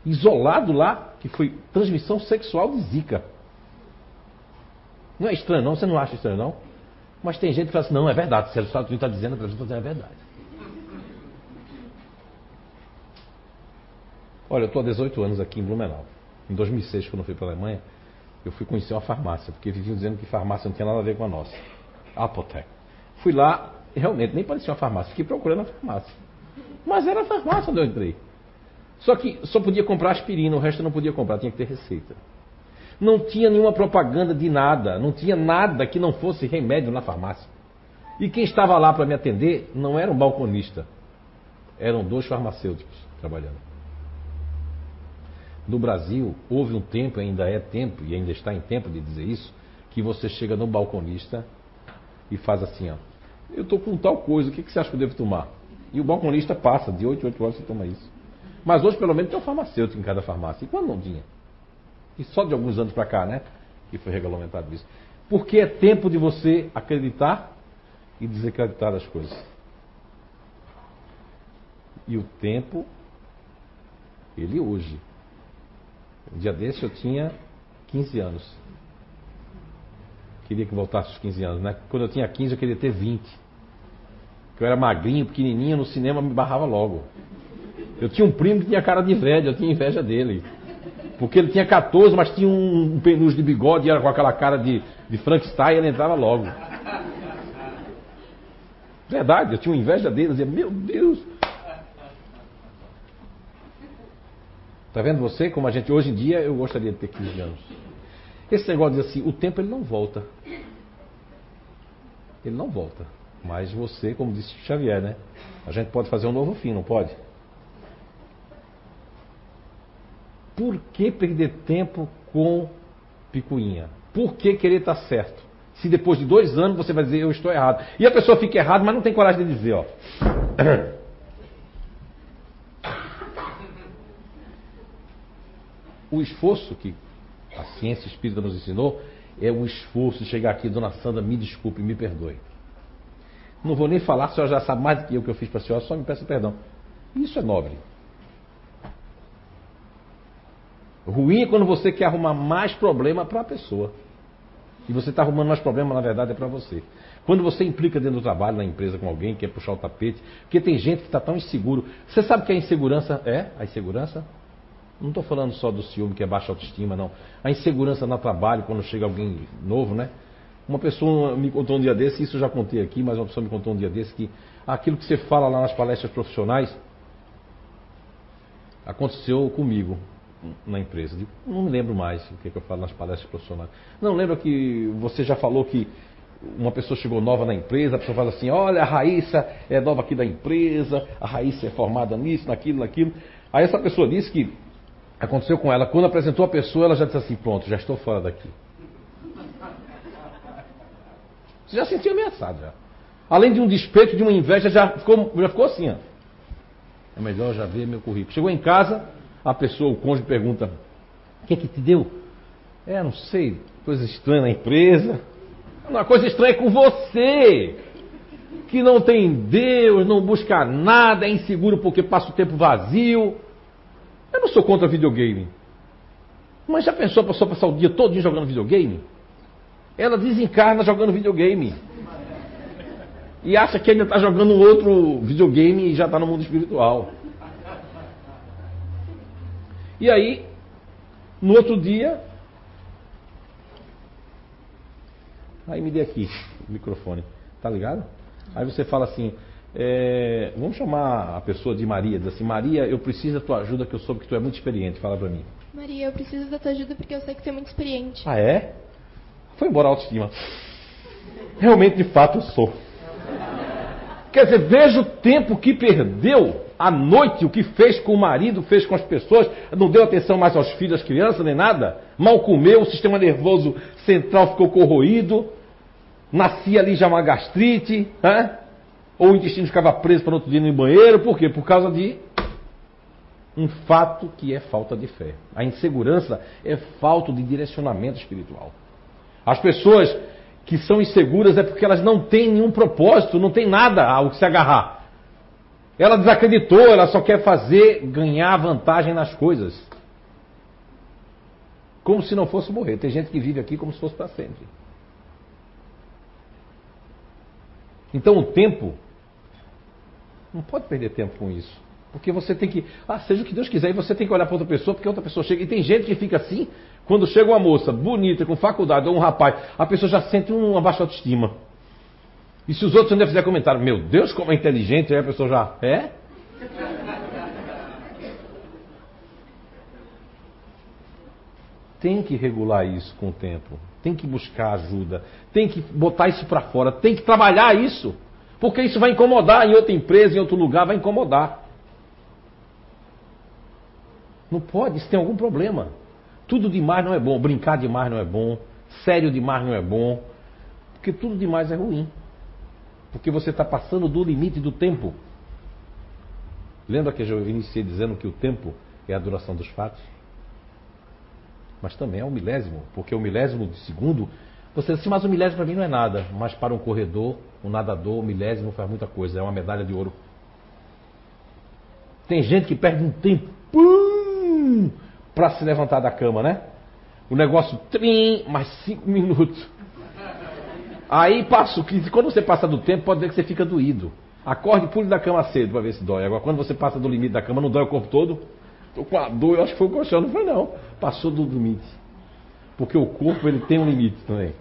Isolado lá, que foi transmissão sexual de zika. Não é estranho, não? Você não acha estranho, não? Mas tem gente que fala assim: não, é verdade. Se os Estados Unidos está dizendo, a Brasil está dizendo é verdade. Olha, eu estou há 18 anos aqui em Blumenau. Em 2006, quando eu fui para a Alemanha, eu fui conhecer uma farmácia, porque viviam dizendo que farmácia não tinha nada a ver com a nossa. Apoteca. Fui lá, realmente nem parecia uma farmácia, fiquei procurando a farmácia. Mas era a farmácia onde eu entrei. Só que só podia comprar aspirina, o resto eu não podia comprar, tinha que ter receita. Não tinha nenhuma propaganda de nada, não tinha nada que não fosse remédio na farmácia. E quem estava lá para me atender não era um balconista, eram dois farmacêuticos trabalhando. No Brasil, houve um tempo, ainda é tempo, e ainda está em tempo de dizer isso, que você chega no balconista e faz assim, ó. Eu estou com tal coisa, o que, que você acha que eu devo tomar? E o balconista passa, de 8 em 8 horas você toma isso. Mas hoje pelo menos tem um farmacêutico em cada farmácia. E quando não tinha? E só de alguns anos para cá, né? Que foi regulamentado isso. Porque é tempo de você acreditar e desacreditar das coisas. E o tempo, ele hoje, Um dia desse eu tinha 15 anos. Queria que voltasse os 15 anos, né? Quando eu tinha 15 eu queria ter 20. Porque eu era magrinho, pequenininho, no cinema me barrava logo. Eu tinha um primo que tinha cara de velho, eu tinha inveja dele. Porque ele tinha 14, mas tinha um, um de bigode e era com aquela cara de, de Frankenstein, ele entrava logo. Verdade, eu tinha uma inveja dele, eu dizia, meu Deus. Tá vendo você? Como a gente, hoje em dia, eu gostaria de ter 15 anos. Esse negócio de assim, o tempo ele não volta. Ele não volta. Mas você, como disse Xavier, né? A gente pode fazer um novo fim, não pode? Por que perder tempo com picuinha? Por que querer estar certo? Se depois de dois anos você vai dizer eu estou errado. E a pessoa fica errada, mas não tem coragem de dizer, ó. O esforço que a ciência espírita nos ensinou é o esforço de chegar aqui, dona Sandra, me desculpe, me perdoe. Não vou nem falar, a senhora já sabe mais do que eu que eu fiz para a senhora, só me peça perdão. Isso é nobre. Ruim é quando você quer arrumar mais problema para a pessoa. E você está arrumando mais problema, na verdade, é para você. Quando você implica dentro do trabalho, na empresa, com alguém, quer puxar o tapete, porque tem gente que está tão inseguro. Você sabe que a insegurança é? A insegurança? Não estou falando só do ciúme, que é baixa autoestima, não. A insegurança no trabalho, quando chega alguém novo, né? Uma pessoa me contou um dia desse, isso eu já contei aqui, mas uma pessoa me contou um dia desse, que aquilo que você fala lá nas palestras profissionais aconteceu comigo na empresa. Não me lembro mais o que, é que eu falo nas palestras profissionais. Não, lembra que você já falou que uma pessoa chegou nova na empresa, a pessoa fala assim, olha, a Raíssa é nova aqui da empresa, a Raíssa é formada nisso, naquilo, naquilo. Aí essa pessoa disse que aconteceu com ela, quando apresentou a pessoa, ela já disse assim, pronto, já estou fora daqui. Você já sentiu ameaçado já. Além de um despeito, de uma inveja, já ficou, já ficou assim, ó. É melhor já ver meu currículo. Chegou em casa, a pessoa, o cônjuge, pergunta: O que é que te deu? É, não sei, coisa estranha na empresa. Uma coisa estranha é com você, que não tem Deus, não busca nada, é inseguro porque passa o tempo vazio. Não sou contra videogame. Mas já pensou a pessoa passar o dia todo jogando videogame? Ela desencarna jogando videogame. E acha que ainda está jogando outro videogame e já está no mundo espiritual. E aí, no outro dia, aí me dê aqui o microfone, tá ligado? Aí você fala assim, é, vamos chamar a pessoa de Maria, diz assim, Maria, eu preciso da tua ajuda, que eu soube que tu é muito experiente, fala pra mim. Maria, eu preciso da tua ajuda porque eu sei que tu é muito experiente. Ah, é? Foi embora a autoestima. Realmente, de fato, eu sou. Quer dizer, veja o tempo que perdeu à noite o que fez com o marido, fez com as pessoas, não deu atenção mais aos filhos, às crianças, nem nada. Mal comeu, o sistema nervoso central ficou corroído, nascia ali já uma gastrite, né? Ou o intestino ficava preso para outro dia no banheiro, por quê? Por causa de um fato que é falta de fé. A insegurança é falta de direcionamento espiritual. As pessoas que são inseguras é porque elas não têm nenhum propósito, não tem nada ao que se agarrar. Ela desacreditou, ela só quer fazer ganhar vantagem nas coisas. Como se não fosse morrer. Tem gente que vive aqui como se fosse para sempre. Então o tempo, não pode perder tempo com isso. Porque você tem que, ah, seja o que Deus quiser, e você tem que olhar para outra pessoa, porque outra pessoa chega. E tem gente que fica assim, quando chega uma moça bonita, com faculdade, ou um rapaz, a pessoa já sente uma baixa autoestima. E se os outros ainda fizerem comentário, meu Deus, como é inteligente, aí a pessoa já é? Tem que regular isso com o tempo. Tem que buscar ajuda. Tem que botar isso para fora. Tem que trabalhar isso. Porque isso vai incomodar em outra empresa, em outro lugar, vai incomodar. Não pode, isso tem algum problema. Tudo demais não é bom. Brincar demais não é bom. Sério demais não é bom. Porque tudo demais é ruim. Porque você está passando do limite do tempo. Lembra que eu iniciei dizendo que o tempo é a duração dos fatos? Mas também é o milésimo, porque o milésimo de segundo, você assim, mas o milésimo para mim não é nada. Mas para um corredor, um nadador, o milésimo faz muita coisa, é uma medalha de ouro. Tem gente que perde um tempo para se levantar da cama, né? O negócio, trim, mais cinco minutos. Aí passa o 15. Quando você passa do tempo, pode ver que você fica doído. Acorde e pule da cama cedo para ver se dói. Agora, quando você passa do limite da cama, não dói o corpo todo? Tô com a dor, eu acho que foi o colchão. Não foi, não. Passou do limite. Porque o corpo ele tem um limite também.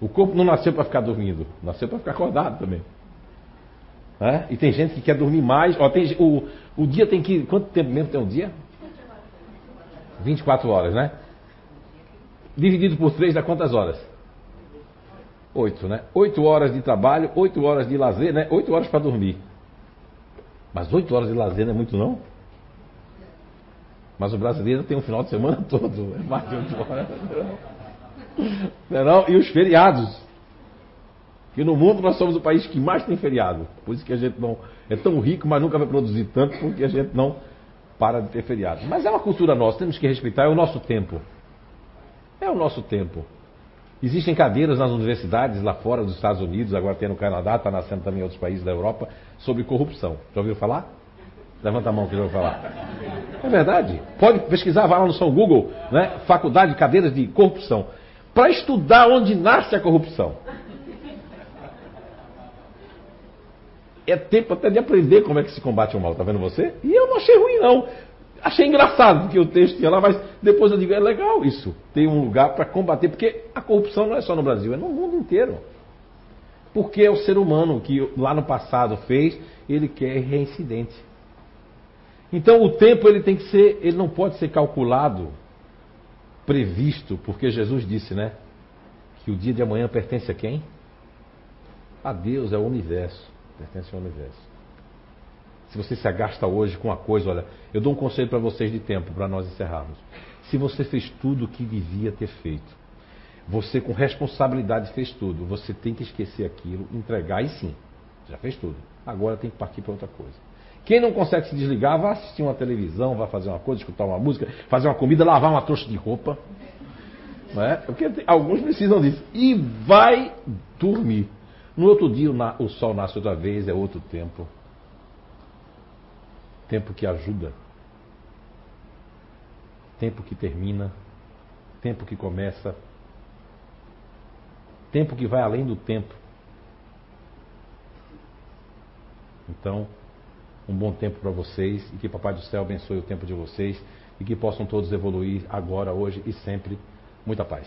O corpo não nasceu para ficar dormindo, nasceu para ficar acordado também. É? E tem gente que quer dormir mais. Ó, tem, o, o dia tem que. Quanto tempo mesmo tem um dia? 24 horas, né? Dividido por 3 dá quantas horas? 8, né? 8 horas de trabalho, 8 horas de lazer, né? 8 horas para dormir. Mas 8 horas de lazer não é muito, não? Mas o brasileiro tem um final de semana todo, é mais de 8 horas. Não é não? E os feriados. Que no mundo nós somos o país que mais tem feriado. Por isso que a gente não é tão rico, mas nunca vai produzir tanto, porque a gente não para de ter feriado. Mas é uma cultura nossa, temos que respeitar, é o nosso tempo. É o nosso tempo. Existem cadeiras nas universidades lá fora dos Estados Unidos, agora tem no Canadá, está nascendo também em outros países da Europa, sobre corrupção. Já ouviram falar? Levanta a mão que já ouviu falar. É verdade. Pode pesquisar, vai lá no São Google, né? Faculdade de Cadeiras de Corrupção. Para estudar onde nasce a corrupção. É tempo até de aprender como é que se combate o mal, tá vendo você? E eu não achei ruim, não. Achei engraçado porque o texto ia lá, mas depois eu digo, é legal isso. Tem um lugar para combater, porque a corrupção não é só no Brasil, é no mundo inteiro. Porque é o ser humano que lá no passado fez, ele quer reincidente. Então o tempo ele tem que ser, ele não pode ser calculado, previsto, porque Jesus disse, né? Que o dia de amanhã pertence a quem? A Deus, é o universo. Pertence ao universo. Se você se agasta hoje com uma coisa, olha, eu dou um conselho para vocês de tempo, para nós encerrarmos. Se você fez tudo o que devia ter feito, você com responsabilidade fez tudo, você tem que esquecer aquilo, entregar e sim, já fez tudo. Agora tem que partir para outra coisa. Quem não consegue se desligar, vai assistir uma televisão, vai fazer uma coisa, escutar uma música, fazer uma comida, lavar uma trouxa de roupa. Não é? Porque alguns precisam disso. E vai dormir. No outro dia o sol nasce outra vez, é outro tempo tempo que ajuda, tempo que termina, tempo que começa, tempo que vai além do tempo. Então, um bom tempo para vocês e que Papai do Céu abençoe o tempo de vocês e que possam todos evoluir agora, hoje e sempre. Muita paz.